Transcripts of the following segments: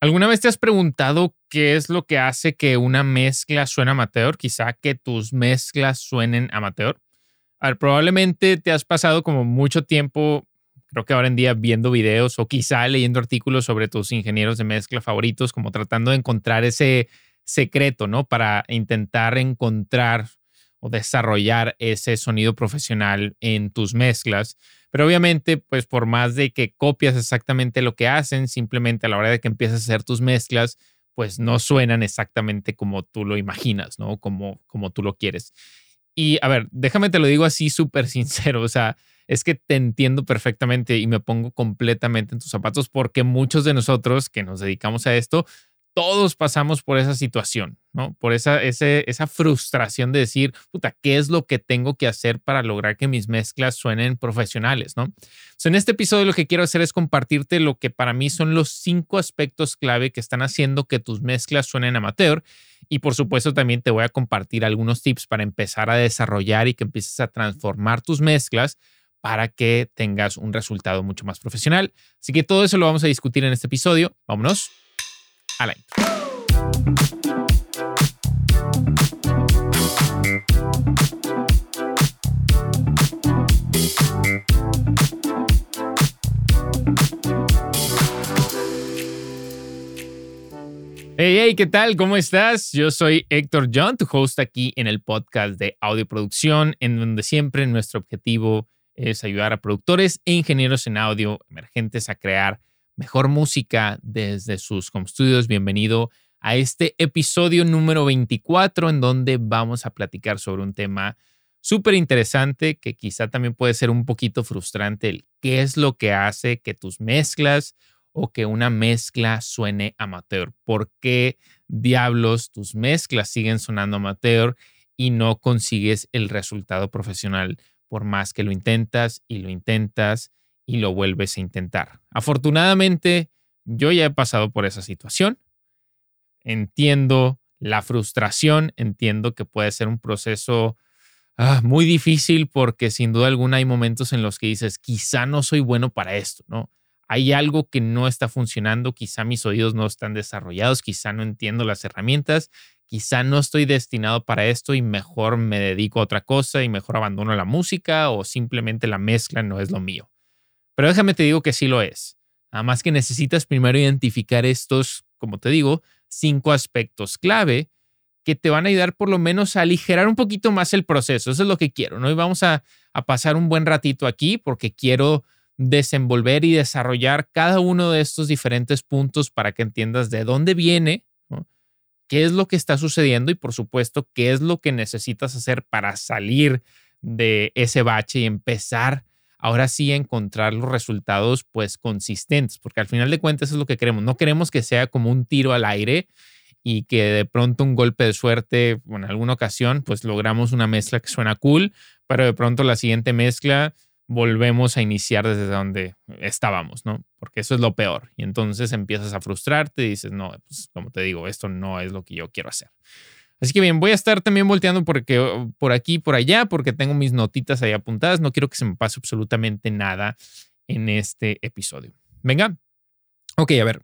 ¿Alguna vez te has preguntado qué es lo que hace que una mezcla suene amateur? Quizá que tus mezclas suenen amateur. A probablemente te has pasado como mucho tiempo, creo que ahora en día, viendo videos o quizá leyendo artículos sobre tus ingenieros de mezcla favoritos, como tratando de encontrar ese secreto, ¿no? Para intentar encontrar o desarrollar ese sonido profesional en tus mezclas. Pero obviamente, pues por más de que copias exactamente lo que hacen, simplemente a la hora de que empiezas a hacer tus mezclas, pues no suenan exactamente como tú lo imaginas, ¿no? Como, como tú lo quieres. Y a ver, déjame te lo digo así súper sincero, o sea, es que te entiendo perfectamente y me pongo completamente en tus zapatos porque muchos de nosotros que nos dedicamos a esto todos pasamos por esa situación, Por esa, esa frustración de decir, puta, ¿qué es lo que tengo que hacer para lograr que mis mezclas suenen profesionales, ¿no? en este episodio lo que quiero hacer es compartirte lo que para mí son los cinco aspectos clave que están haciendo que tus mezclas suenen amateur. Y por supuesto también te voy a compartir algunos tips para empezar a desarrollar y que empieces a transformar tus mezclas para que tengas un resultado mucho más profesional. Así que todo eso lo vamos a discutir en este episodio. Vámonos a la Hey, hey, ¿qué tal? ¿Cómo estás? Yo soy Héctor John, tu host aquí en el podcast de audio producción, en donde siempre nuestro objetivo es ayudar a productores e ingenieros en audio emergentes a crear mejor música desde sus home studios. Bienvenido a este episodio número 24 en donde vamos a platicar sobre un tema súper interesante que quizá también puede ser un poquito frustrante, el qué es lo que hace que tus mezclas o que una mezcla suene amateur. ¿Por qué diablos tus mezclas siguen sonando amateur y no consigues el resultado profesional por más que lo intentas y lo intentas y lo vuelves a intentar. Afortunadamente, yo ya he pasado por esa situación. Entiendo la frustración, entiendo que puede ser un proceso ah, muy difícil porque sin duda alguna hay momentos en los que dices, quizá no soy bueno para esto, ¿no? Hay algo que no está funcionando, quizá mis oídos no están desarrollados, quizá no entiendo las herramientas, quizá no estoy destinado para esto y mejor me dedico a otra cosa y mejor abandono la música o simplemente la mezcla no es lo mío. Pero déjame te digo que sí lo es. Nada más que necesitas primero identificar estos, como te digo, cinco aspectos clave que te van a ayudar por lo menos a aligerar un poquito más el proceso. Eso es lo que quiero, ¿no? Y vamos a, pasar un buen ratito aquí porque quiero desenvolver y desarrollar cada uno de estos diferentes puntos para que entiendas de dónde viene, qué es lo que está sucediendo y por supuesto qué es lo que necesitas hacer para salir de ese bache y empezar ahora sí encontrar los resultados pues consistentes, porque al final de cuentas es lo que queremos. No queremos que sea como un tiro al aire y que de pronto un golpe de suerte, en alguna ocasión, pues logramos una mezcla que suena cool, pero de pronto la siguiente mezcla volvemos a iniciar desde donde estábamos, ¿no? Porque eso es lo peor. Y entonces empiezas a frustrarte y dices, no, pues como te digo, esto no es lo que yo quiero hacer. Así que bien, voy a estar también volteando porque, oh, por aquí por allá porque tengo mis notitas ahí apuntadas. No quiero que se me pase absolutamente nada en este episodio. Venga. Ok, a ver.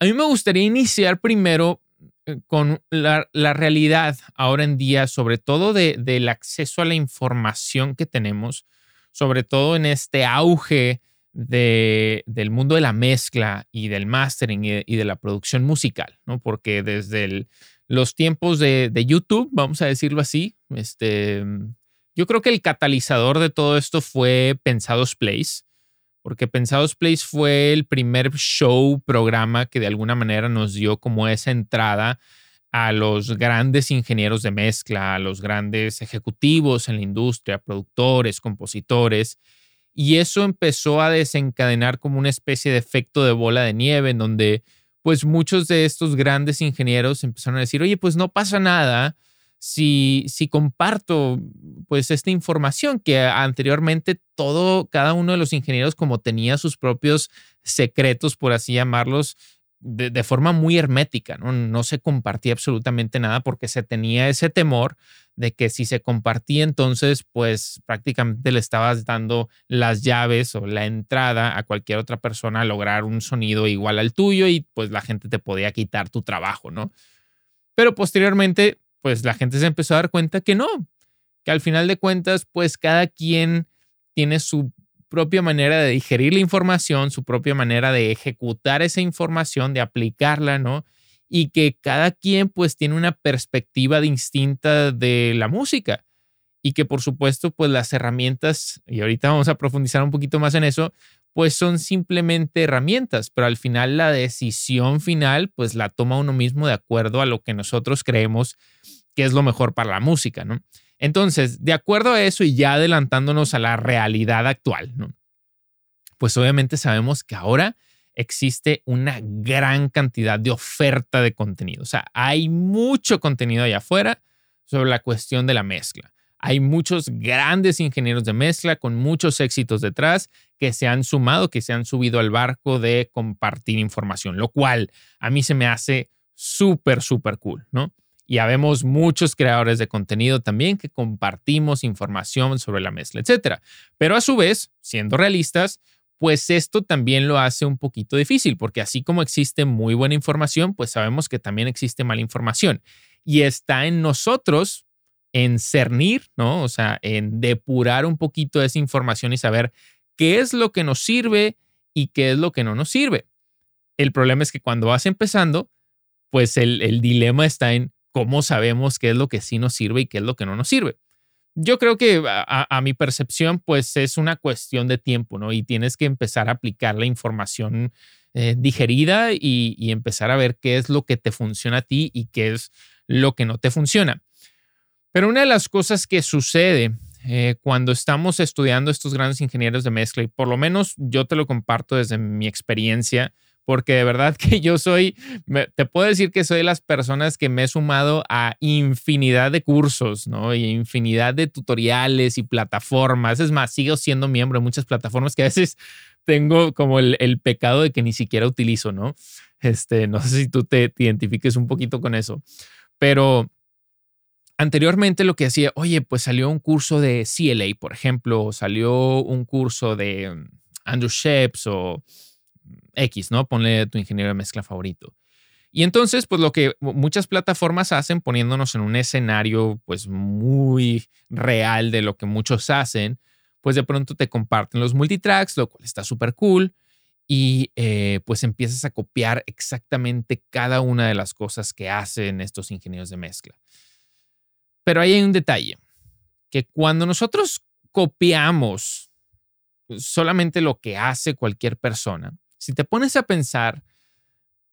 A mí me gustaría iniciar primero eh, con la, realidad ahora en día, sobre todo del acceso a la información que tenemos, sobre todo en este auge del mundo de la mezcla y del mastering y y de la producción musical, ¿no? Porque desde el los tiempos de, YouTube, vamos a decirlo así. Este, yo creo que el catalizador de todo esto fue Pensados Place, porque Pensados Place fue el primer show, programa que de alguna manera nos dio como esa entrada a los grandes ingenieros de mezcla, a los grandes ejecutivos en la industria, productores, compositores. Y eso empezó a desencadenar como una especie de efecto de bola de nieve en donde pues muchos de estos grandes ingenieros empezaron a decir, oye, pues no pasa nada si, si comparto pues esta información que anteriormente todo, cada uno de los ingenieros como tenía sus propios secretos, por así llamarlos, de, forma muy hermética, ¿no? no se compartía absolutamente nada porque se tenía ese temor de que si se compartía entonces pues prácticamente le estabas dando las llaves o la entrada a cualquier otra persona a lograr un sonido igual al tuyo y pues la gente te podía quitar tu trabajo, ¿no? Pero posteriormente pues la gente se empezó a dar cuenta que no, que al final de cuentas pues cada quien tiene su propia manera de digerir la información, su propia manera de ejecutar esa información, de aplicarla, ¿no? Y que cada quien pues tiene una perspectiva distinta de la música y que por supuesto pues las herramientas, y ahorita vamos a profundizar un poquito más en eso, pues son simplemente herramientas, pero al final la decisión final pues la toma uno mismo de acuerdo a lo que nosotros creemos que es lo mejor para la música, ¿no? Entonces, de acuerdo a eso y ya adelantándonos a la realidad actual, ¿no? pues obviamente sabemos que ahora existe una gran cantidad de oferta de contenido. O sea, hay mucho contenido allá afuera sobre la cuestión de la mezcla. Hay muchos grandes ingenieros de mezcla con muchos éxitos detrás que se han sumado, que se han subido al barco de compartir información, lo cual a mí se me hace súper, súper cool, ¿no? Y habemos muchos creadores de contenido también que compartimos información sobre la mezcla, etcétera. Pero a su vez, siendo realistas, pues esto también lo hace un poquito difícil, porque así como existe muy buena información, pues sabemos que también existe mala información. Y está en nosotros en cernir, ¿no? O sea, en depurar un poquito esa información y saber qué es lo que nos sirve y qué es lo que no nos sirve. El problema es que cuando vas empezando, pues el, el dilema está en cómo sabemos qué es lo que sí nos sirve y qué es lo que no nos sirve. Yo creo que a, mi percepción, pues es una cuestión de tiempo, ¿no? Y tienes que empezar a aplicar la información eh, digerida y, empezar a ver qué es lo que te funciona a ti y qué es lo que no te funciona. Pero una de las cosas que sucede eh, cuando estamos estudiando estos grandes ingenieros de mezcla, y por lo menos yo te lo comparto desde mi experiencia, porque de verdad que yo soy, te puedo decir que soy de las personas que me he sumado a infinidad de cursos, ¿no? Y infinidad de tutoriales y plataformas. Es más, sigo siendo miembro de muchas plataformas que a veces tengo como el, pecado de que ni siquiera utilizo, ¿no? Este, no sé si tú te, identifiques un poquito con eso, pero anteriormente lo que hacía, oye, pues salió un curso de CLA, por ejemplo, salió un curso de mm, Andrew Sheps o X, ¿no? Ponle tu ingeniero de mezcla favorito. Y entonces, pues lo que muchas plataformas hacen poniéndonos en un escenario pues muy real de lo que muchos hacen, pues de pronto te comparten los multitracks, lo cual está súper cool, y eh, pues empiezas a copiar exactamente cada una de las cosas que hacen estos ingenieros de mezcla. Pero ahí hay un detalle, que cuando nosotros copiamos solamente lo que hace cualquier persona, si te pones a pensar,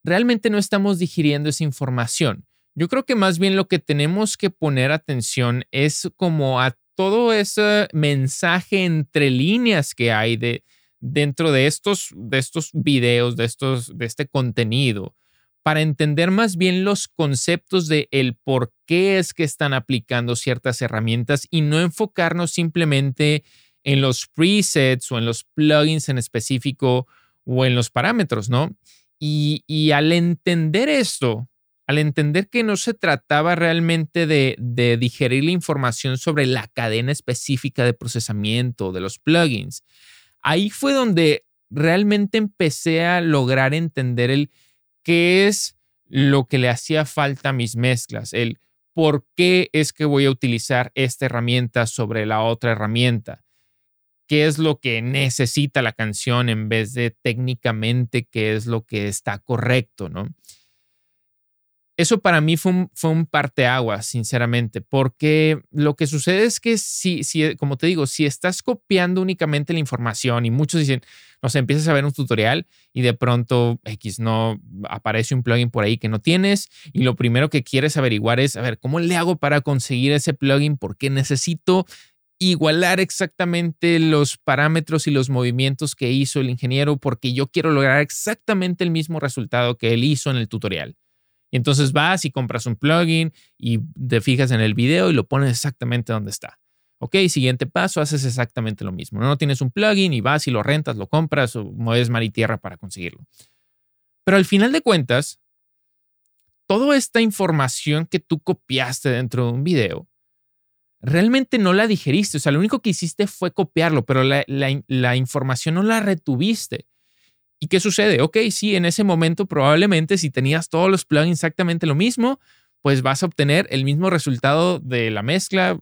realmente no estamos digiriendo esa información. Yo creo que más bien lo que tenemos que poner atención es como a todo ese mensaje entre líneas que hay de, dentro de estos, de estos videos, de, estos, de este contenido, para entender más bien los conceptos de el por qué es que están aplicando ciertas herramientas y no enfocarnos simplemente en los presets o en los plugins en específico o en los parámetros, ¿no? Y, al entender esto, al entender que no se trataba realmente de, de, digerir la información sobre la cadena específica de procesamiento de los plugins, ahí fue donde realmente empecé a lograr entender el qué es lo que le hacía falta a mis mezclas, el por qué es que voy a utilizar esta herramienta sobre la otra herramienta qué es lo que necesita la canción en vez de técnicamente qué es lo que está correcto, ¿no? Eso para mí fue un, fue un parteaguas, sinceramente, porque lo que sucede es que si, si, como te digo, si estás copiando únicamente la información y muchos dicen, no sé, empiezas a ver un tutorial y de pronto X no aparece un plugin por ahí que no tienes y lo primero que quieres averiguar es, a ver, ¿cómo le hago para conseguir ese plugin? Porque necesito igualar exactamente los parámetros y los movimientos que hizo el ingeniero porque yo quiero lograr exactamente el mismo resultado que él hizo en el tutorial. Y entonces vas y compras un plugin y te fijas en el video y lo pones exactamente donde está. Ok, siguiente paso, haces exactamente lo mismo. No tienes un plugin y vas y lo rentas, lo compras o mueves mar y tierra para conseguirlo. Pero al final de cuentas, toda esta información que tú copiaste dentro de un video, realmente no la digeriste. O sea, lo único que hiciste fue copiarlo, pero la, la información no la retuviste. ¿Y qué sucede? Ok, sí, en ese momento probablemente si tenías todos los plugins exactamente lo mismo, pues vas a obtener el mismo resultado de la mezcla,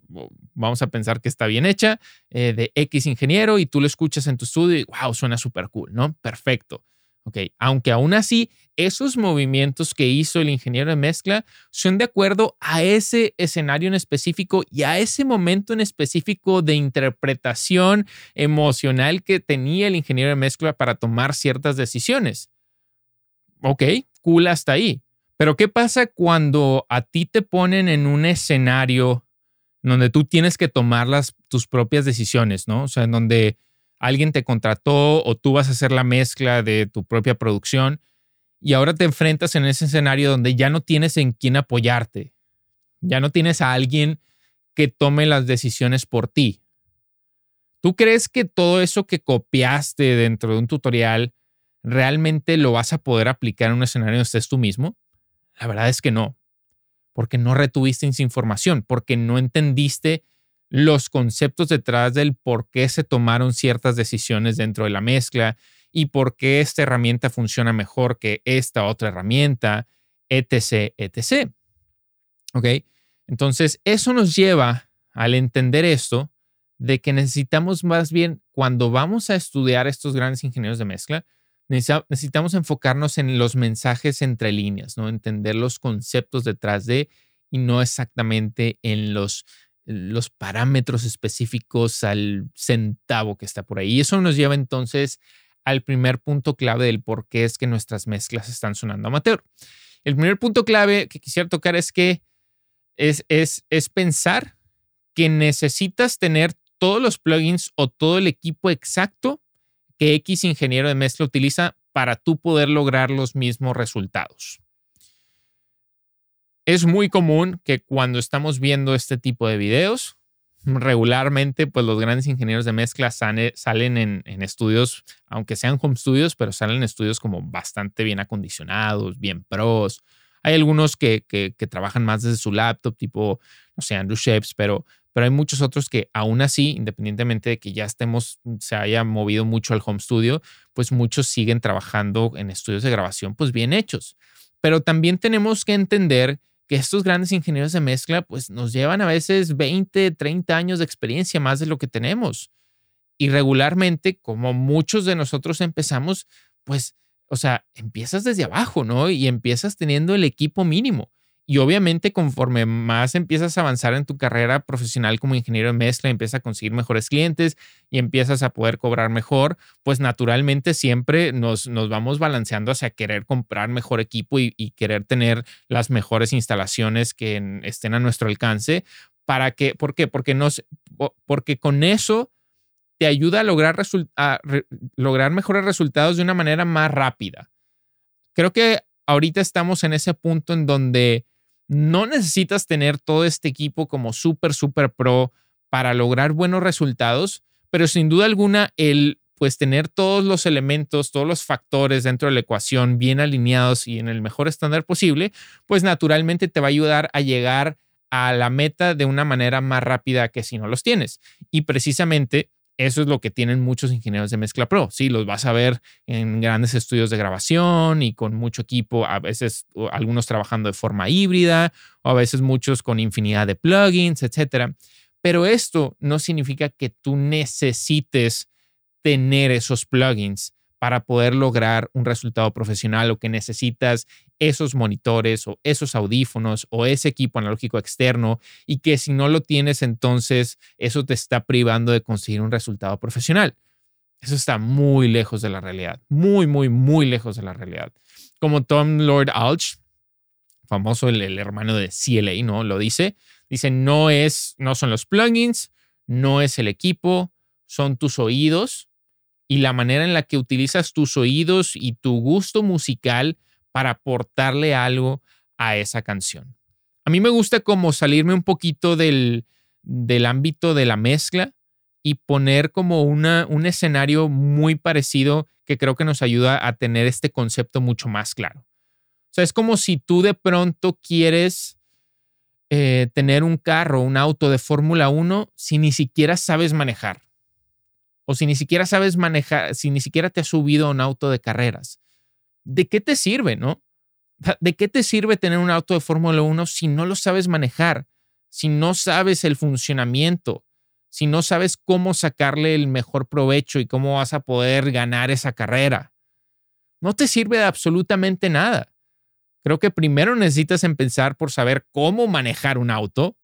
vamos a pensar que está bien hecha, eh, de X ingeniero y tú lo escuchas en tu estudio y wow, suena súper cool, ¿no? Perfecto. Ok, aunque aún así, esos movimientos que hizo el ingeniero de mezcla son de acuerdo a ese escenario en específico y a ese momento en específico de interpretación emocional que tenía el ingeniero de mezcla para tomar ciertas decisiones. Ok, cool hasta ahí. Pero ¿qué pasa cuando a ti te ponen en un escenario donde tú tienes que tomar las, tus propias decisiones, ¿no? O sea, en donde alguien te contrató o tú vas a hacer la mezcla de tu propia producción y ahora te enfrentas en ese escenario donde ya no tienes en quién apoyarte, ya no tienes a alguien que tome las decisiones por ti. ¿Tú crees que todo eso que copiaste dentro de un tutorial realmente lo vas a poder aplicar en un escenario donde estés tú mismo? La verdad es que no, porque no retuviste esa información, porque no entendiste los conceptos detrás del por qué se tomaron ciertas decisiones dentro de la mezcla y por qué esta herramienta funciona mejor que esta otra herramienta, etc., etc. ¿Ok? Entonces, eso nos lleva al entender esto de que necesitamos más bien, cuando vamos a estudiar estos grandes ingenieros de mezcla, necesitamos enfocarnos en los mensajes entre líneas, ¿no? Entender los conceptos detrás de y no exactamente en los, los parámetros específicos al centavo que está por ahí. Y eso nos lleva entonces al primer punto clave del por qué es que nuestras mezclas están sonando amateur. El primer punto clave que quisiera tocar es que es, es, es pensar que necesitas tener todos los plugins o todo el equipo exacto que X ingeniero de mezcla utiliza para tú poder lograr los mismos resultados. Es muy común que cuando estamos viendo este tipo de videos, regularmente, pues los grandes ingenieros de mezcla salen en, estudios, aunque sean home studios, pero salen en estudios como bastante bien acondicionados, bien pros. Hay algunos que, trabajan más desde su laptop, tipo, no sé, Andrew Shapes, pero pero hay muchos otros que aún así, independientemente de que ya estemos, se haya movido mucho al home studio, pues muchos siguen trabajando en estudios de grabación pues bien hechos. Pero también tenemos que entender que estos grandes ingenieros de mezcla pues nos llevan a veces 20, 30 años de experiencia más de lo que tenemos. Y regularmente, como muchos de nosotros empezamos, pues, o sea, empiezas desde abajo, ¿no? Y empiezas teniendo el equipo mínimo. Y obviamente conforme más empiezas a avanzar en tu carrera profesional como ingeniero de mezcla, empiezas a conseguir mejores clientes y empiezas a poder cobrar mejor, pues naturalmente siempre nos, nos vamos balanceando hacia querer comprar mejor equipo y, querer tener las mejores instalaciones que estén a nuestro alcance. ¿Para qué? ¿Por qué? Porque, nos, porque con eso te ayuda a lograr, a lograr mejores resultados de una manera más rápida. Creo que ahorita estamos en ese punto en donde no necesitas tener todo este equipo como súper, súper pro para lograr buenos resultados, pero sin duda alguna el pues tener todos los elementos, todos los factores dentro de la ecuación bien alineados y en el mejor estándar posible, pues naturalmente te va a ayudar a llegar a la meta de una manera más rápida que si no los tienes. Y precisamente eso es lo que tienen muchos ingenieros de mezcla pro. Sí, los vas a ver en grandes estudios de grabación y con mucho equipo, a veces algunos trabajando de forma híbrida o a veces muchos con infinidad de plugins, etcétera. Pero esto no significa que tú necesites tener esos plugins para poder lograr un resultado profesional o que necesitas esos monitores o esos audífonos o ese equipo analógico externo y que si no lo tienes entonces eso te está privando de conseguir un resultado profesional. Eso está muy lejos de la realidad, muy, muy, muy lejos de la realidad. Como Tom Lord Alch, famoso el, hermano de CLA, ¿no? Lo dice, dice, no es, no son los plugins, no es el equipo, son tus oídos y la manera en la que utilizas tus oídos y tu gusto musical para aportarle algo a esa canción. A mí me gusta como salirme un poquito del, del ámbito de la mezcla y poner como una, un escenario muy parecido que creo que nos ayuda a tener este concepto mucho más claro. O sea, es como si tú de pronto quieres eh, tener un carro, un auto de Fórmula 1 si ni siquiera sabes manejar. O si ni siquiera sabes manejar, si ni siquiera te has subido a un auto de carreras. ¿De qué te sirve, no? ¿De qué te sirve tener un auto de Fórmula 1 si no lo sabes manejar? Si no sabes el funcionamiento, si no sabes cómo sacarle el mejor provecho y cómo vas a poder ganar esa carrera. No te sirve de absolutamente nada. Creo que primero necesitas empezar por saber cómo manejar un auto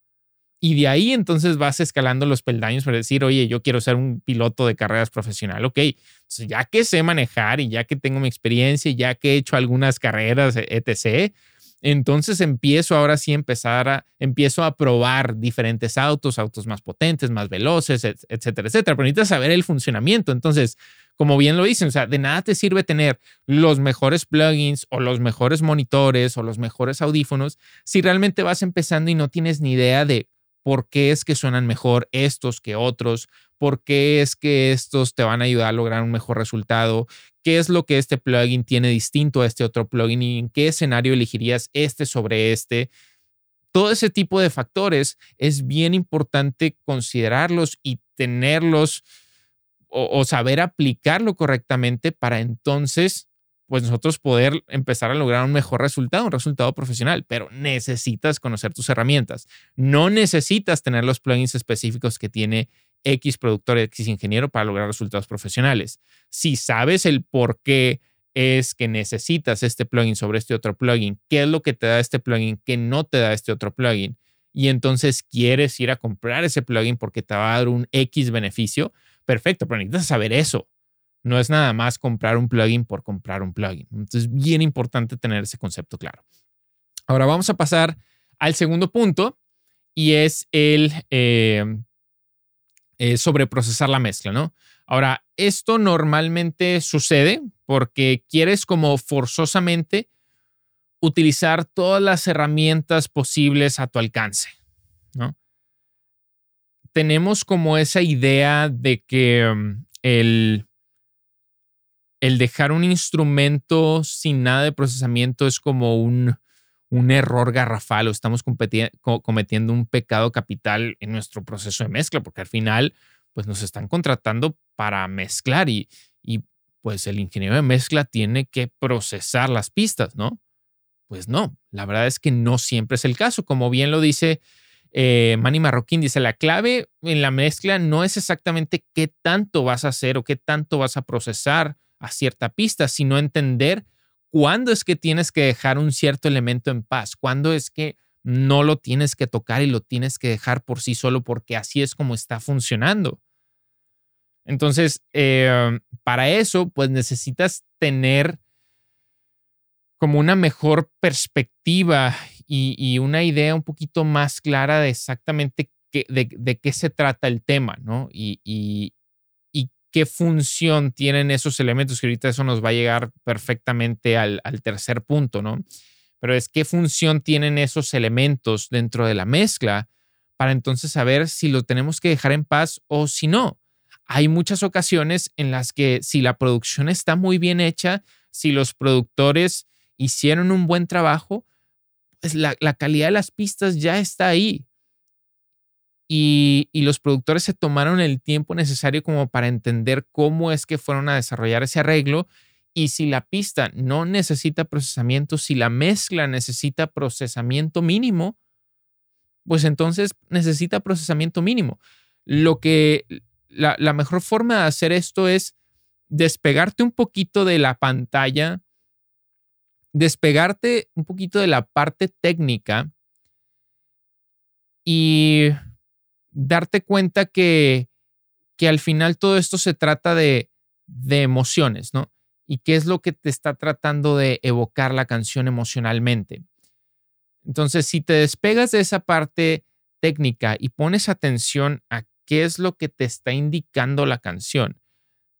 y de ahí entonces vas escalando los peldaños para decir, oye, yo quiero ser un piloto de carreras profesional. Ok, ya que sé manejar y ya que tengo mi experiencia, ya que he hecho algunas carreras, etc., entonces empiezo ahora sí empezar a, empiezo a probar diferentes autos, autos más potentes, más veloces, etcétera, etcétera. Pero necesitas saber el funcionamiento. Entonces, como bien lo dicen, o sea, de nada te sirve tener los mejores plugins o los mejores monitores o los mejores audífonos si realmente vas empezando y no tienes ni idea de por qué es que suenan mejor estos que otros, por qué es que estos te van a ayudar a lograr un mejor resultado, qué es lo que este plugin tiene distinto a este otro plugin y en qué escenario elegirías este sobre este. Todo ese tipo de factores es bien importante considerarlos y tenerlos o, o saber aplicarlo correctamente para entonces pues nosotros poder empezar a lograr un mejor resultado, un resultado profesional, pero necesitas conocer tus herramientas. No necesitas tener los plugins específicos que tiene X productor, X ingeniero para lograr resultados profesionales. Si sabes el por qué es que necesitas este plugin sobre este otro plugin, qué es lo que te da este plugin que no te da este otro plugin, y entonces quieres ir a comprar ese plugin porque te va a dar un X beneficio, perfecto, pero necesitas saber eso. No es nada más comprar un plugin por comprar un plugin. Entonces, es bien importante tener ese concepto claro. Ahora vamos a pasar al segundo punto y es el eh, eh, sobreprocesar la mezcla, ¿no? Ahora, esto normalmente sucede porque quieres como forzosamente utilizar todas las herramientas posibles a tu alcance, ¿no? Tenemos como esa idea de que mm, el el dejar un instrumento sin nada de procesamiento es como un, un error garrafal o estamos cometiendo un pecado capital en nuestro proceso de mezcla, porque al final, pues nos están contratando para mezclar y, y pues el ingeniero de mezcla tiene que procesar las pistas, ¿no? Pues no, la verdad es que no siempre es el caso. Como bien lo dice eh, Manny Marroquín, dice, la clave en la mezcla no es exactamente qué tanto vas a hacer o qué tanto vas a procesar a cierta pista, sino entender cuándo es que tienes que dejar un cierto elemento en paz, cuándo es que no lo tienes que tocar y lo tienes que dejar por sí solo porque así es como está funcionando. Entonces, eh, para eso, pues necesitas tener como una mejor perspectiva y, una idea un poquito más clara de exactamente de, qué se trata el tema, ¿no? y, qué función tienen esos elementos, que ahorita eso nos va a llegar perfectamente al, tercer punto, ¿no? Pero es qué función tienen esos elementos dentro de la mezcla para entonces saber si lo tenemos que dejar en paz o si no. Hay muchas ocasiones en las que si la producción está muy bien hecha, si los productores hicieron un buen trabajo, pues la, la calidad de las pistas ya está ahí y, los productores se tomaron el tiempo necesario como para entender cómo es que fueron a desarrollar ese arreglo y si la pista no necesita procesamiento, si la mezcla necesita procesamiento mínimo, pues entonces necesita procesamiento mínimo. Lo que la, la mejor forma de hacer esto es despegarte un poquito de la pantalla, despegarte un poquito de la parte técnica y darte cuenta que, que al final todo esto se trata de, de emociones, ¿no? Y qué es lo que te está tratando de evocar la canción emocionalmente. Entonces, si te despegas de esa parte técnica y pones atención a qué es lo que te está indicando la canción,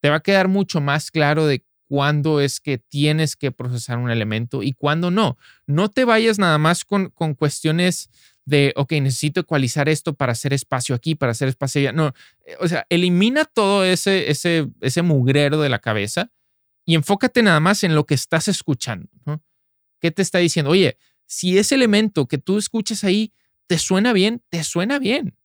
te va a quedar mucho más claro de cuándo es que tienes que procesar un elemento y cuándo no. No te vayas nada más con, con cuestiones de, ok, necesito ecualizar esto para hacer espacio aquí, para hacer espacio allá. No, eh, o sea, elimina todo ese, ese, ese mugrero de la cabeza y enfócate nada más en lo que estás escuchando. ¿Qué te está diciendo? Oye, si ese elemento que tú escuchas ahí te suena bien, te suena bien.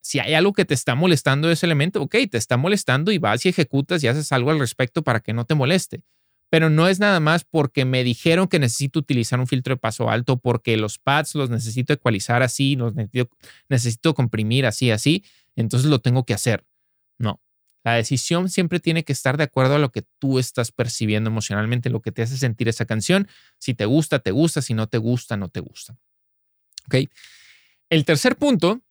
Si hay algo que te está molestando ese elemento, ok, te está molestando y vas y ejecutas y haces algo al respecto para que no te moleste pero no es nada más porque me dijeron que necesito utilizar un filtro de paso alto, porque los pads los necesito ecualizar así, los necesito, comprimir así, así, entonces lo tengo que hacer. No, la decisión siempre tiene que estar de acuerdo a lo que tú estás percibiendo emocionalmente, lo que te hace sentir esa canción. Si te gusta, te gusta, si no te gusta, no te gusta. ¿Ok? El tercer punto,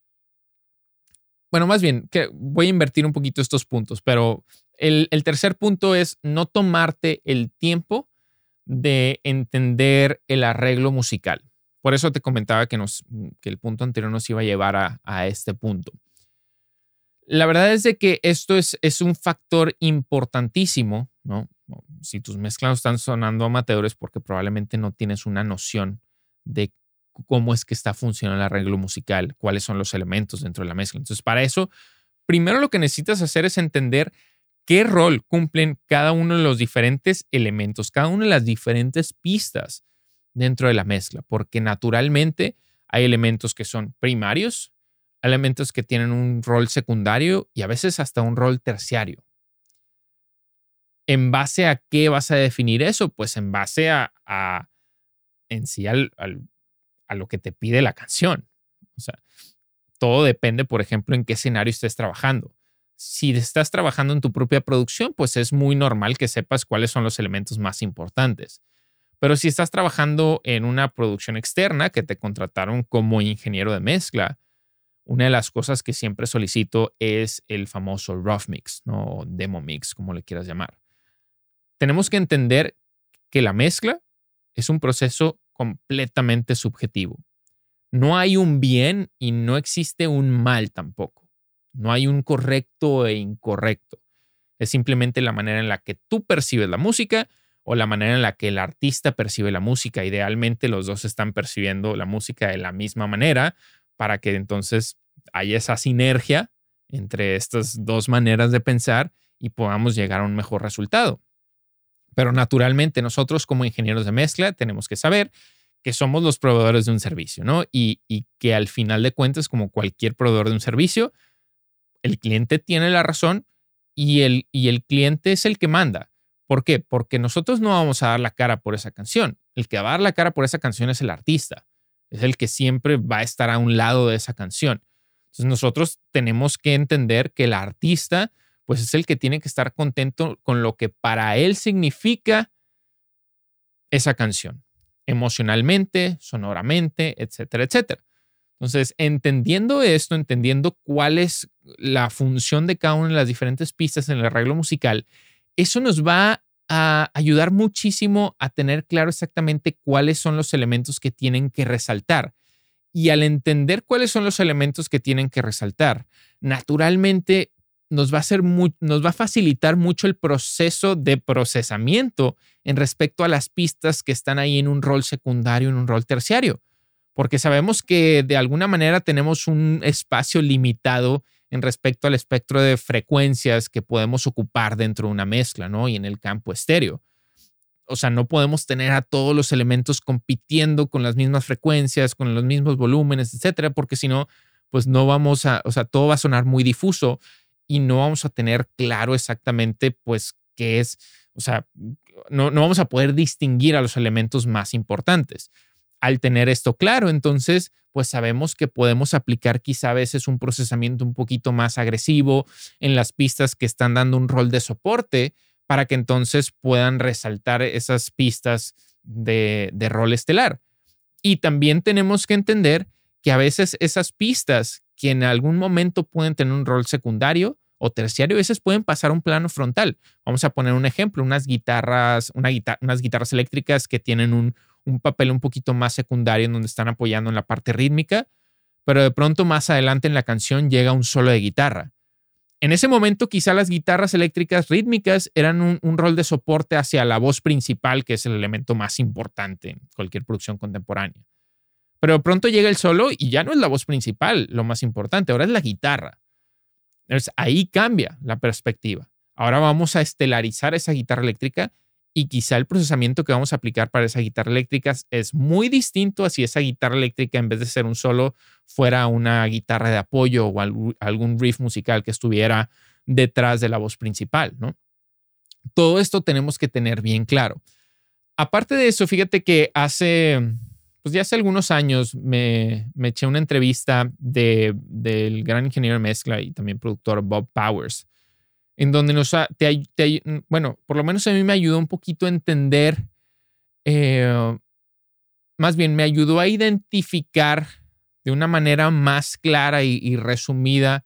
bueno, más bien, que voy a invertir un poquito estos puntos, pero el, tercer punto es no tomarte el tiempo de entender el arreglo musical. Por eso te comentaba que, nos, el punto anterior nos iba a llevar a, este punto. La verdad es de que esto es, un factor importantísimo. Si tus mezclas están sonando amateurs porque probablemente no tienes una noción de cómo es que está funcionando el arreglo musical, cuáles son los elementos dentro de la mezcla. Entonces, para eso, primero lo que necesitas hacer es entender qué rol cumplen cada uno de los diferentes elementos, cada una de las diferentes pistas dentro de la mezcla, porque naturalmente hay elementos que son primarios, elementos que tienen un rol secundario y a veces hasta un rol terciario. ¿En base a qué vas a definir eso? Pues en base a, en sí a lo que te pide la canción. O sea, todo depende, por ejemplo, en qué escenario estés trabajando si estás trabajando en tu propia producción, pues es muy normal que sepas cuáles son los elementos más importantes. Pero si estás trabajando en una producción externa que te contrataron como ingeniero de mezcla, una de las cosas que siempre solicito es el famoso rough mix, ¿no? demo mix, como le quieras llamar. Tenemos que entender que la mezcla es un proceso completamente subjetivo. No hay un bien y no existe un mal tampoco. No hay un correcto e incorrecto. Es simplemente la manera en la que tú percibes la música o la manera en la que el artista percibe la música. Idealmente los dos están percibiendo la música de la misma manera para que entonces haya esa sinergia entre estas dos maneras de pensar y podamos llegar a un mejor resultado. Pero naturalmente nosotros como ingenieros de mezcla tenemos que saber que somos los proveedores de un servicio, ¿no? Y, y que al final de cuentas, como cualquier proveedor de un servicio, el cliente tiene la razón y el, y el cliente es el que manda. ¿Por qué? Porque nosotros no vamos a dar la cara por esa canción. El que va a dar la cara por esa canción es el artista. Es el que siempre va a estar a un lado de esa canción. Entonces nosotros tenemos que entender que el artista pues es el que tiene que estar contento con lo que para él significa esa canción, emocionalmente, sonoramente, etcétera, etcétera. Entonces, entendiendo esto, entendiendo cuál es la función de cada una de las diferentes pistas en el arreglo musical, eso nos va a ayudar muchísimo a tener claro exactamente cuáles son los elementos que tienen que resaltar. Y al entender cuáles son los elementos que tienen que resaltar, naturalmente nos va a, hacer nos va a facilitar mucho el proceso de procesamiento en respecto a las pistas que están ahí en un rol secundario, en un rol terciario porque sabemos que de alguna manera tenemos un espacio limitado en respecto al espectro de frecuencias que podemos ocupar dentro de una mezcla, ¿no? Y en el campo estéreo. O sea, no podemos tener a todos los elementos compitiendo con las mismas frecuencias, con los mismos volúmenes, etcétera, porque si no, pues no vamos a, o sea, todo va a sonar muy difuso y no vamos a tener claro exactamente, pues, qué es, o sea, no, no vamos a poder distinguir a los elementos más importantes al tener esto claro, entonces, pues sabemos que podemos aplicar quizá a veces un procesamiento un poquito más agresivo en las pistas que están dando un rol de soporte para que entonces puedan resaltar esas pistas de, de rol estelar. Y también tenemos que entender que a veces esas pistas que en algún momento pueden tener un rol secundario o terciario, a veces pueden pasar a un plano frontal. Vamos a poner un ejemplo, unas guitarras, una unas guitarras eléctricas que tienen un, un papel un poquito más secundario en donde están apoyando en la parte rítmica, pero de pronto más adelante en la canción llega un solo de guitarra. En ese momento quizá las guitarras eléctricas rítmicas eran un, rol de soporte hacia la voz principal, que es el elemento más importante en cualquier producción contemporánea. Pero de pronto llega el solo y ya no es la voz principal lo más importante, ahora es la guitarra. Entonces ahí cambia la perspectiva. Ahora vamos a estelarizar esa guitarra eléctrica y quizá el procesamiento que vamos a aplicar para esa guitarra eléctrica es muy distinto a si esa guitarra eléctrica en vez de ser un solo fuera una guitarra de apoyo o algún riff musical que estuviera detrás de la voz principal, ¿no? Todo esto tenemos que tener bien claro. Aparte de eso, fíjate que hace, pues ya hace algunos años me, eché una entrevista de, del gran ingeniero de mezcla y también productor Bob Powers, en donde nos, te, bueno, por lo menos a mí me ayudó un poquito a entender, eh, más bien me ayudó a identificar de una manera más clara y resumida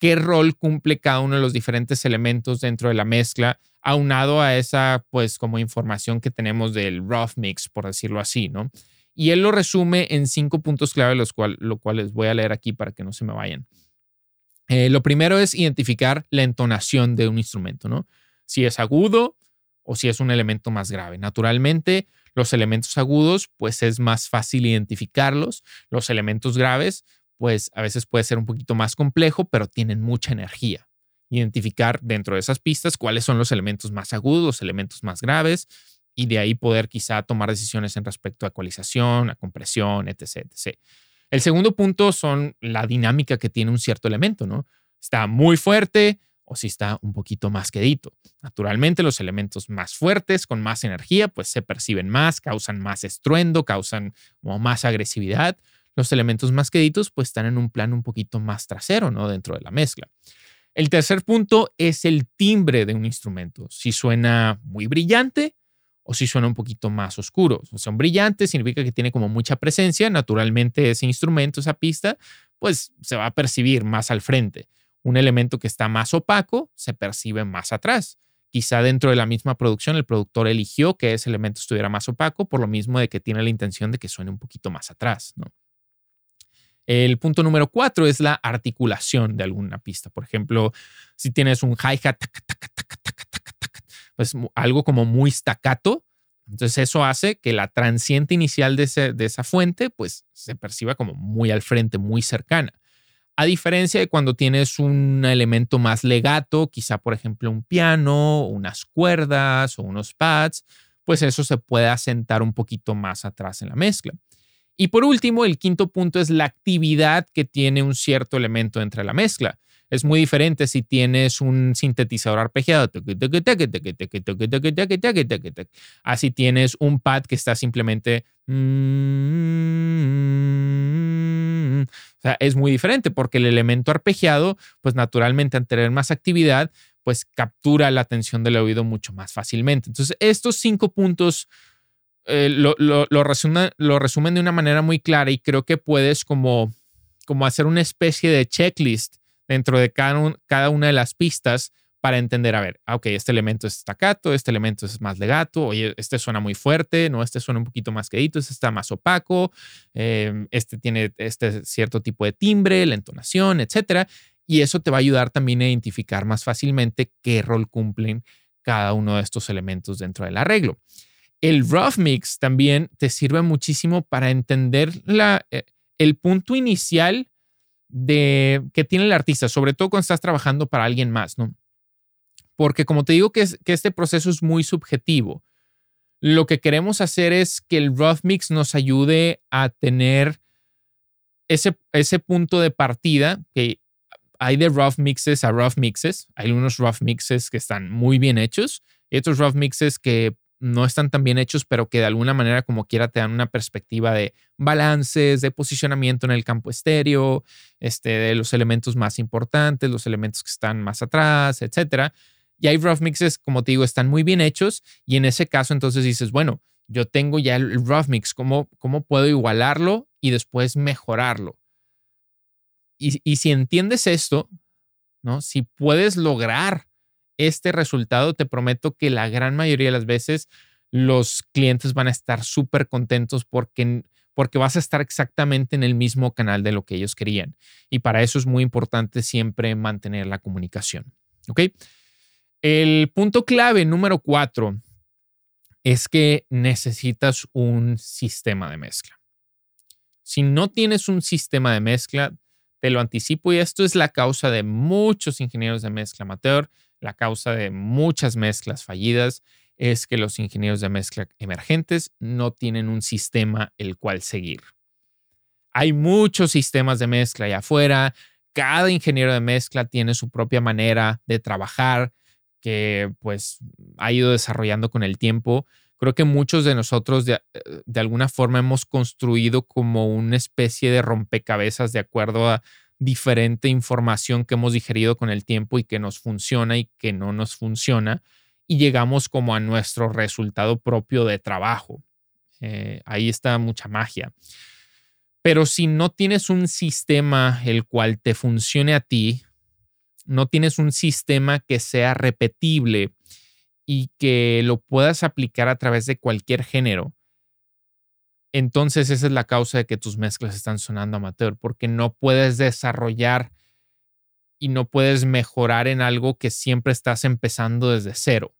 qué rol cumple cada uno de los diferentes elementos dentro de la mezcla, aunado a esa, pues, como información que tenemos del rough mix, por decirlo así, ¿no? Y él lo resume en cinco puntos clave, los cuales lo cuales voy a leer aquí para que no se me vayan. Eh, lo primero es identificar la entonación de un instrumento, ¿no? Si es agudo o si es un elemento más grave. Naturalmente, los elementos agudos, pues es más fácil identificarlos. Los elementos graves, pues a veces puede ser un poquito más complejo, pero tienen mucha energía. Identificar dentro de esas pistas cuáles son los elementos más agudos, los elementos más graves, y de ahí poder quizá tomar decisiones en respecto a ecualización, a compresión, etc. etc. El segundo punto son la dinámica que tiene un cierto elemento, ¿no? Está muy fuerte o si está un poquito más quedito. Naturalmente, los elementos más fuertes, con más energía, pues se perciben más, causan más estruendo, causan más agresividad los elementos más queditos pues están en un plano un poquito más trasero, ¿no? Dentro de la mezcla. El tercer punto es el timbre de un instrumento. Si suena muy brillante o si suena un poquito más oscuro. O sea, un brillante significa que tiene como mucha presencia. Naturalmente ese instrumento, esa pista, pues se va a percibir más al frente. Un elemento que está más opaco se percibe más atrás. Quizá dentro de la misma producción el productor eligió que ese elemento estuviera más opaco por lo mismo de que tiene la intención de que suene un poquito más atrás. El punto número cuatro es la articulación de alguna pista. Por ejemplo, si tienes un hi-hat, pues algo como muy staccato, entonces eso hace que la transiente inicial de, de esa fuente pues se perciba como muy al frente, muy cercana. A diferencia de cuando tienes un elemento más legato, quizá por ejemplo un piano, unas cuerdas o unos pads, pues eso se puede asentar un poquito más atrás en la mezcla. Y por último, el quinto punto es la actividad que tiene un cierto elemento entre la mezcla. Es muy diferente si tienes un sintetizador arpegiado, así tienes un pad que está simplemente... O sea, es muy diferente porque el elemento arpegiado, pues naturalmente al tener más actividad, pues captura la atención del oído mucho más fácilmente. Entonces, estos cinco puntos eh, lo, lo, lo, resumen de una manera muy clara y creo que puedes como, como hacer una especie de checklist dentro de cada, cada una de las pistas para entender, a ver, ah, ok, este elemento es staccato, este elemento es más legato, oye, este suena muy fuerte, no, este suena un poquito más quedito, este está más opaco, em, este tiene este cierto tipo de timbre, la entonación, etcétera. Y eso te va a ayudar también a identificar más fácilmente qué rol cumplen cada uno de estos elementos dentro del arreglo. El rough mix también te sirve muchísimo para entender la, eh, el punto inicial de que tiene el artista, sobre todo cuando estás trabajando para alguien más, ¿no? Porque como te digo que, que este proceso es muy subjetivo, lo que queremos hacer es que el rough mix nos ayude a tener ese, ese punto de partida que hay de rough mixes a rough mixes. Hay unos rough mixes que están muy bien hechos y otros rough mixes que no están tan bien hechos, pero que de alguna manera como quiera te dan una perspectiva de balances, de posicionamiento en el campo estéreo, este, de los elementos más importantes, los elementos que están más atrás, etcétera. Y hay rough mixes, como te digo, están muy bien hechos y en ese caso entonces dices, bueno, yo tengo ya el rough mix, ¿cómo, cómo puedo igualarlo y después mejorarlo? Y, y si entiendes esto, ¿no? Si puedes lograr este resultado, te prometo que la gran mayoría de las veces los clientes van a estar súper contentos porque, porque vas a estar exactamente en el mismo canal de lo que ellos querían. Y para eso es muy importante siempre mantener la comunicación. ¿Ok? El punto clave número cuatro es que necesitas un sistema de mezcla. Si no tienes un sistema de mezcla, te lo anticipo y esto es la causa de muchos ingenieros de mezcla amateur, la causa de muchas mezclas fallidas es que los ingenieros de mezcla emergentes no tienen un sistema el cual seguir. Hay muchos sistemas de mezcla allá afuera, cada ingeniero de mezcla tiene su propia manera de trabajar que pues ha ido desarrollando con el tiempo. Creo que muchos de nosotros de, de alguna forma hemos construido como una especie de rompecabezas de acuerdo a diferente información que hemos digerido con el tiempo y que nos funciona y que no nos funciona y llegamos como a nuestro resultado propio de trabajo. Eh, ahí está mucha magia. Pero si no tienes un sistema el cual te funcione a ti, no tienes un sistema que sea repetible y que lo puedas aplicar a través de cualquier género, entonces esa es la causa de que tus mezclas están sonando amateur, porque no puedes desarrollar y no puedes mejorar en algo que siempre estás empezando desde cero.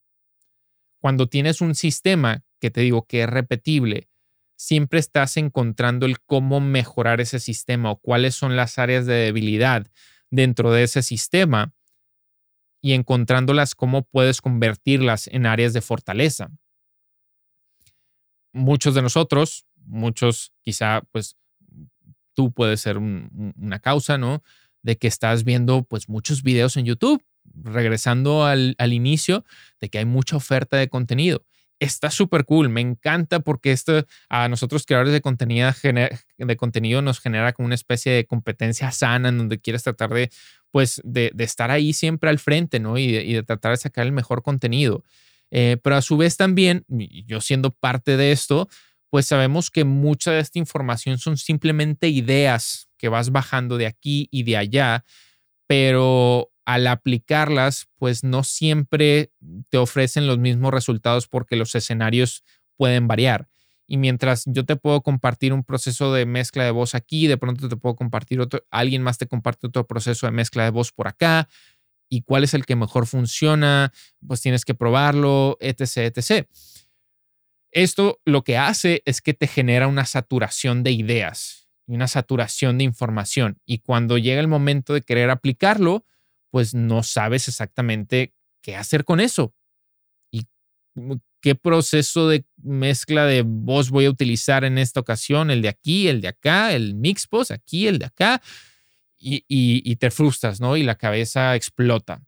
Cuando tienes un sistema que te digo que es repetible, siempre estás encontrando el cómo mejorar ese sistema o cuáles son las áreas de debilidad dentro de ese sistema y encontrándolas cómo puedes convertirlas en áreas de fortaleza. Muchos de nosotros, muchos quizá pues tú puedes ser una causa, ¿no? de que estás viendo pues muchos videos en YouTube, regresando al, inicio, de que hay mucha oferta de contenido. Está súper cool, me encanta porque esto a nosotros creadores de contenido, de contenido nos genera como una especie de competencia sana en donde quieres tratar de, pues, de, estar ahí siempre al frente, ¿no? Y de, tratar de sacar el mejor contenido. Eh, pero a su vez también, yo siendo parte de esto, pues sabemos que mucha de esta información son simplemente ideas que vas bajando de aquí y de allá, pero al aplicarlas, pues no siempre te ofrecen los mismos resultados porque los escenarios pueden variar. Y mientras yo te puedo compartir un proceso de mezcla de voz aquí, de pronto te puedo compartir otro, alguien más te comparte otro proceso de mezcla de voz por acá, y cuál es el que mejor funciona, pues tienes que probarlo, etc., etc. Esto lo que hace es que te genera una saturación de ideas y una saturación de información. Y cuando llega el momento de querer aplicarlo, pues no sabes exactamente qué hacer con eso. Y qué proceso de mezcla de voz voy a utilizar en esta ocasión, el de aquí, el de acá, el mix post aquí, el de acá. Y, y te frustras, ¿no? Y la cabeza explota.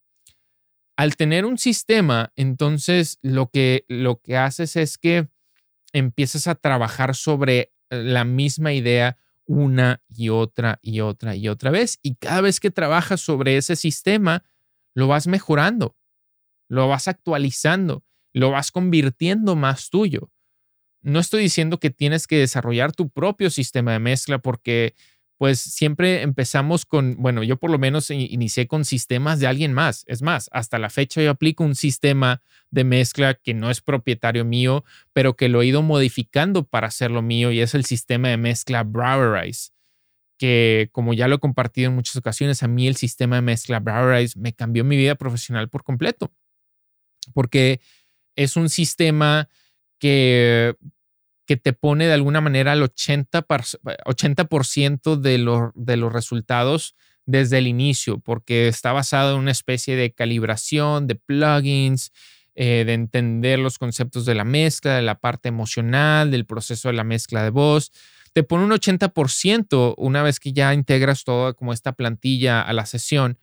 Al tener un sistema, entonces lo que, lo que haces es que empiezas a trabajar sobre la misma idea una y otra y otra y otra vez. Y cada vez que trabajas sobre ese sistema, lo vas mejorando, lo vas actualizando, lo vas convirtiendo más tuyo. No estoy diciendo que tienes que desarrollar tu propio sistema de mezcla porque pues siempre empezamos con, bueno, yo por lo menos inicié con sistemas de alguien más. Es más, hasta la fecha yo aplico un sistema de mezcla que no es propietario mío, pero que lo he ido modificando para hacerlo mío y es el sistema de mezcla Browerize, que como ya lo he compartido en muchas ocasiones, a mí el sistema de mezcla Browerize me cambió mi vida profesional por completo, porque es un sistema que que te pone de alguna manera el 80%, 80 de, los, de los resultados desde el inicio, porque está basado en una especie de calibración, de plugins, eh, de entender los conceptos de la mezcla, de la parte emocional, del proceso de la mezcla de voz. Te pone un 80% una vez que ya integras toda como esta plantilla a la sesión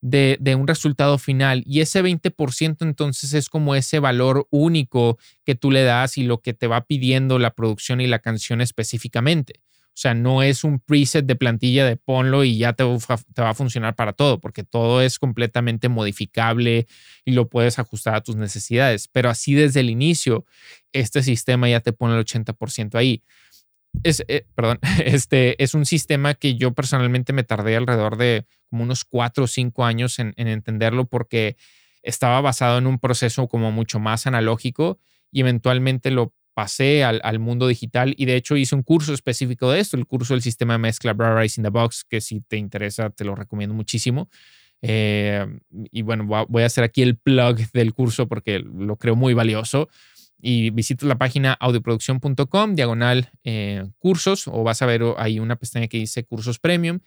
de, un resultado final. Y ese 20% entonces es como ese valor único que tú le das y lo que te va pidiendo la producción y la canción específicamente. O sea, no es un preset de plantilla de ponlo y ya te, va a funcionar para todo, porque todo es completamente modificable y lo puedes ajustar a tus necesidades. Pero así desde el inicio, este sistema ya te pone el 80% ahí es, eh, perdón, este es un sistema que yo personalmente me tardé alrededor de como unos cuatro o cinco años en, entenderlo porque estaba basado en un proceso como mucho más analógico y eventualmente lo pasé al, mundo digital y de hecho hice un curso específico de esto, el curso del sistema de mezcla Rise in the Box, que si te interesa te lo recomiendo muchísimo. Eh, y bueno, voy a hacer aquí el plug del curso porque lo creo muy valioso. y visitas la página audioproducción.com, diagonal eh, cursos, o vas a ver ahí una pestaña que dice cursos premium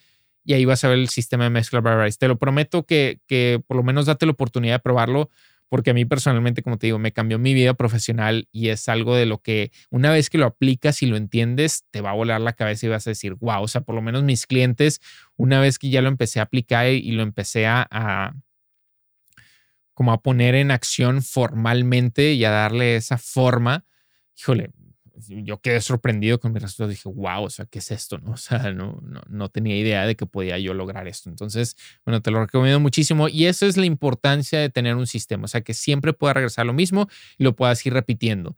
y ahí vas a ver el sistema de mezcla Brightspace. Te lo prometo que, que por lo menos date la oportunidad de probarlo porque a mí personalmente, como te digo, me cambió mi vida profesional y es algo de lo que una vez que lo aplicas y lo entiendes, te va a volar la cabeza y vas a decir, wow, o sea, por lo menos mis clientes, una vez que ya lo empecé a aplicar y lo empecé a, como a poner en acción formalmente y a darle esa forma, híjole, yo quedé sorprendido con mi resultado. Dije, wow, o sea, ¿qué es esto? ¿No? O sea, no, no, no, tenía idea de que podía yo lograr esto. Entonces, bueno, te lo recomiendo muchísimo. Y eso es la importancia de tener un sistema. O sea, que siempre pueda regresar lo mismo y lo puedas ir repitiendo.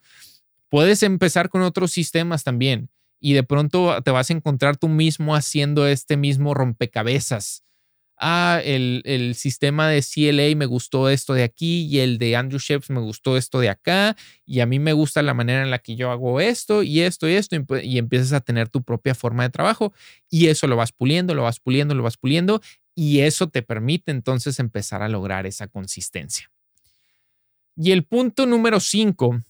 Puedes empezar con otros sistemas también. Y de pronto te vas a encontrar tú mismo haciendo este mismo rompecabezas ah, el, sistema de CLA me gustó esto de aquí y el de Andrew Sheps me gustó esto de acá y a mí me gusta la manera en la que yo hago esto y esto y esto y, empiezas a tener tu propia forma de trabajo y eso lo vas puliendo, lo vas puliendo, lo vas puliendo y eso te permite entonces empezar a lograr esa consistencia. Y el punto número cinco,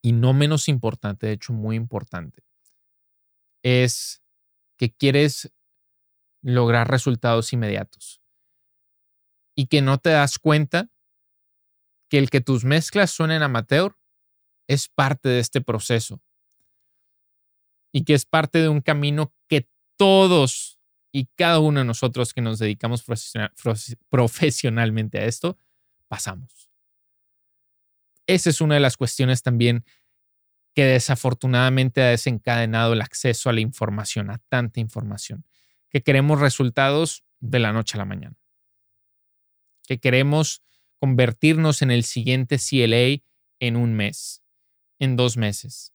y no menos importante, de hecho muy importante, es que quieres lograr resultados inmediatos. Y que no te das cuenta que el que tus mezclas suenen amateur es parte de este proceso. Y que es parte de un camino que todos y cada uno de nosotros que nos dedicamos profesionalmente a esto, pasamos. Esa es una de las cuestiones también que desafortunadamente ha desencadenado el acceso a la información, a tanta información que queremos resultados de la noche a la mañana, que queremos convertirnos en el siguiente CLA en un mes, en dos meses,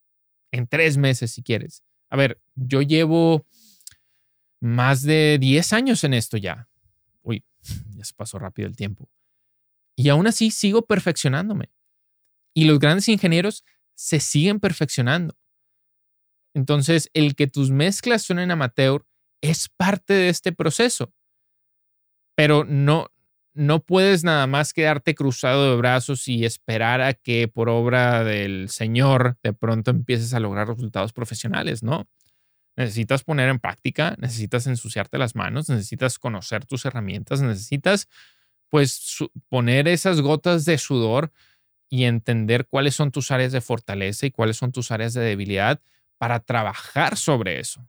en tres meses si quieres. A ver, yo llevo más de 10 años en esto ya. Uy, ya se pasó rápido el tiempo. Y aún así sigo perfeccionándome. Y los grandes ingenieros se siguen perfeccionando. Entonces, el que tus mezclas suenen amateur es parte de este proceso. Pero no, no puedes nada más quedarte cruzado de brazos y esperar a que por obra del Señor de pronto empieces a lograr resultados profesionales, ¿no? Necesitas poner en práctica, necesitas ensuciarte las manos, necesitas conocer tus herramientas, necesitas pues poner esas gotas de sudor y entender cuáles son tus áreas de fortaleza y cuáles son tus áreas de debilidad para trabajar sobre eso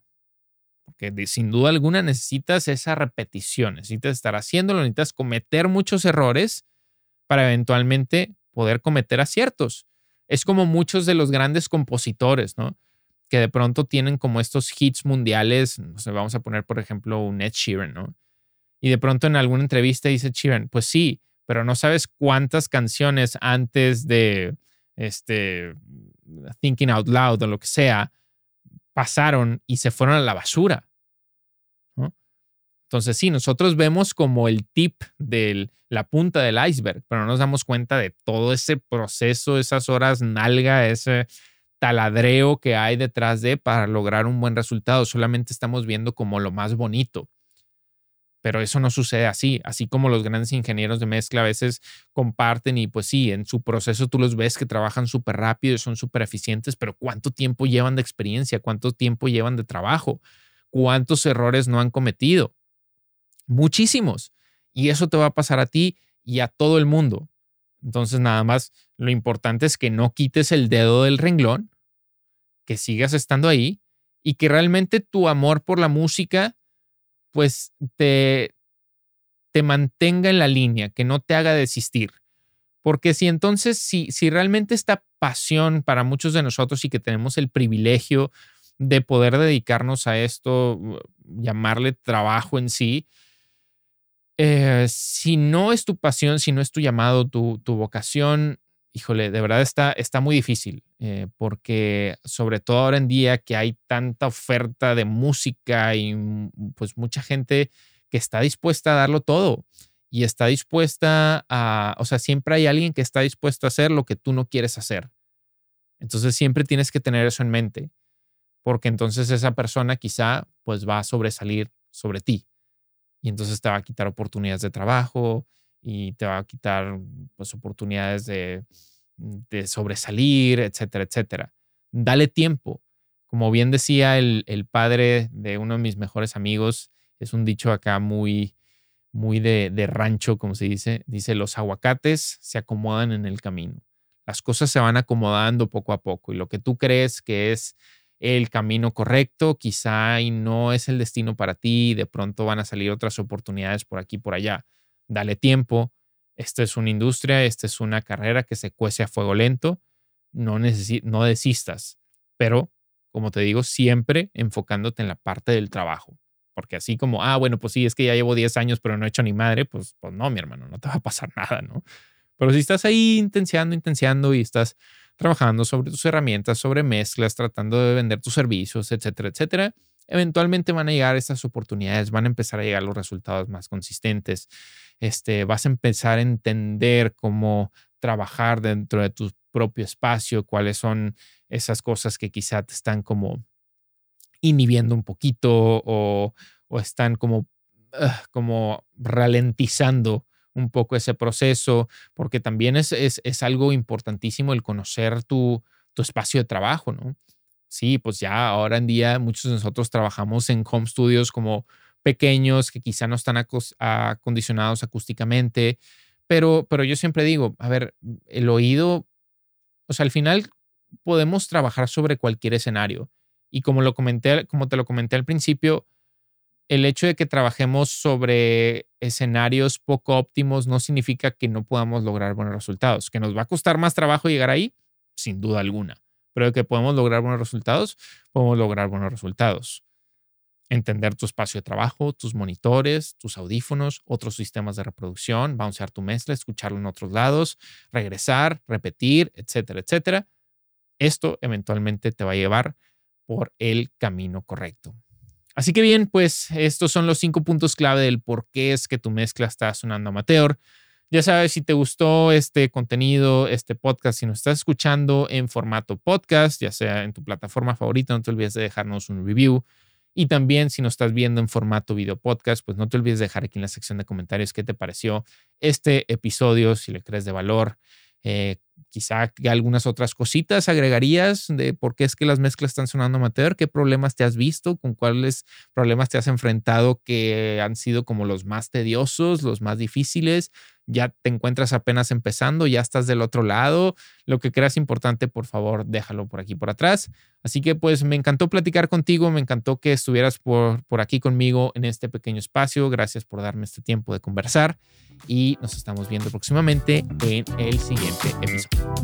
porque sin duda alguna necesitas esa repetición, necesitas estar haciéndolo, necesitas cometer muchos errores para eventualmente poder cometer aciertos. Es como muchos de los grandes compositores, ¿no? Que de pronto tienen como estos hits mundiales, no sé, vamos a poner por ejemplo un Ed Sheeran, ¿no? Y de pronto en alguna entrevista dice Sheeran, pues sí, pero no sabes cuántas canciones antes de este Thinking Out Loud o lo que sea, pasaron y se fueron a la basura. Entonces, sí, nosotros vemos como el tip de la punta del iceberg, pero no nos damos cuenta de todo ese proceso, esas horas nalga, ese taladreo que hay detrás de para lograr un buen resultado. Solamente estamos viendo como lo más bonito. Pero eso no sucede así, así como los grandes ingenieros de mezcla a veces comparten y pues sí, en su proceso tú los ves que trabajan súper rápido y son súper eficientes, pero ¿cuánto tiempo llevan de experiencia? ¿Cuánto tiempo llevan de trabajo? ¿Cuántos errores no han cometido? Muchísimos. Y eso te va a pasar a ti y a todo el mundo. Entonces, nada más, lo importante es que no quites el dedo del renglón, que sigas estando ahí y que realmente tu amor por la música pues te, te mantenga en la línea, que no te haga desistir. Porque si entonces, si, si realmente esta pasión para muchos de nosotros y que tenemos el privilegio de poder dedicarnos a esto, llamarle trabajo en sí, eh, si no es tu pasión, si no es tu llamado, tu, tu vocación, híjole, de verdad está, está muy difícil, eh, porque sobre todo ahora en día que hay tanta oferta de música y mm, pues mucha gente que está dispuesta a darlo todo y está dispuesta a, o sea, siempre hay alguien que está dispuesto a hacer lo que tú no quieres hacer. Entonces siempre tienes que tener eso en mente, porque entonces esa persona quizá pues va a sobresalir sobre ti y entonces te va a quitar oportunidades de trabajo, y te va a quitar pues, oportunidades de, sobresalir, etcétera, etcétera. Dale tiempo. Como bien decía el, padre de uno de mis mejores amigos, es un dicho acá muy, muy de, de rancho, como se dice. Dice, los aguacates se acomodan en el camino. Las cosas se van acomodando poco a poco y lo que tú crees que es el camino correcto, quizá y no es el destino para ti, de pronto van a salir otras oportunidades por aquí por allá. Dale tiempo. Esta es una industria, esta es una carrera que se cuece a fuego lento. No, no desistas, pero como te digo, siempre enfocándote en la parte del trabajo. Porque así como, ah, bueno, pues sí, es que ya llevo 10 años, pero no he hecho ni madre, pues, pues no, mi hermano, no te va a pasar nada, ¿no? Pero si estás ahí intenciando, intenciando y estás trabajando sobre tus herramientas, sobre mezclas, tratando de vender tus servicios, etcétera, etcétera, eventualmente van a llegar estas oportunidades, van a empezar a llegar los resultados más consistentes. Este, vas a empezar a entender cómo trabajar dentro de tu propio espacio, cuáles son esas cosas que quizá te están como inhibiendo un poquito o, o están como, como ralentizando un poco ese proceso, porque también es, es, algo importantísimo el conocer tu, tu espacio de trabajo, ¿no? Sí, pues ya ahora en día muchos de nosotros trabajamos en home studios como pequeños que quizá no están acondicionados acústicamente, pero, pero yo siempre digo, a ver, el oído, o sea, al final podemos trabajar sobre cualquier escenario. Y como lo comenté, como te lo comenté al principio, el hecho de que trabajemos sobre escenarios poco óptimos no significa que no podamos lograr buenos resultados. Que nos va a costar más trabajo llegar ahí, sin duda alguna. Pero que podemos lograr buenos resultados, podemos lograr buenos resultados. Entender tu espacio de trabajo, tus monitores, tus audífonos, otros sistemas de reproducción, bouncear tu mezcla, escucharlo en otros lados, regresar, repetir, etcétera, etcétera. Esto eventualmente te va a llevar por el camino correcto. Así que bien, pues estos son los cinco puntos clave del por qué es que tu mezcla está sonando amateur. Ya sabes, si te gustó este contenido, este podcast, si nos estás escuchando en formato podcast, ya sea en tu plataforma favorita, no te olvides de dejarnos un review. Y también si nos estás viendo en formato video podcast, pues no te olvides de dejar aquí en la sección de comentarios qué te pareció este episodio, si le crees de valor. Eh, quizá algunas otras cositas agregarías de por qué es que las mezclas están sonando amateur, qué problemas te has visto, con cuáles problemas te has enfrentado que han sido como los más tediosos, los más difíciles, ya te encuentras apenas empezando, ya estás del otro lado, lo que creas importante, por favor, déjalo por aquí por atrás. Así que pues me encantó platicar contigo, me encantó que estuvieras por, por aquí conmigo en este pequeño espacio, gracias por darme este tiempo de conversar y nos estamos viendo próximamente en el siguiente episodio.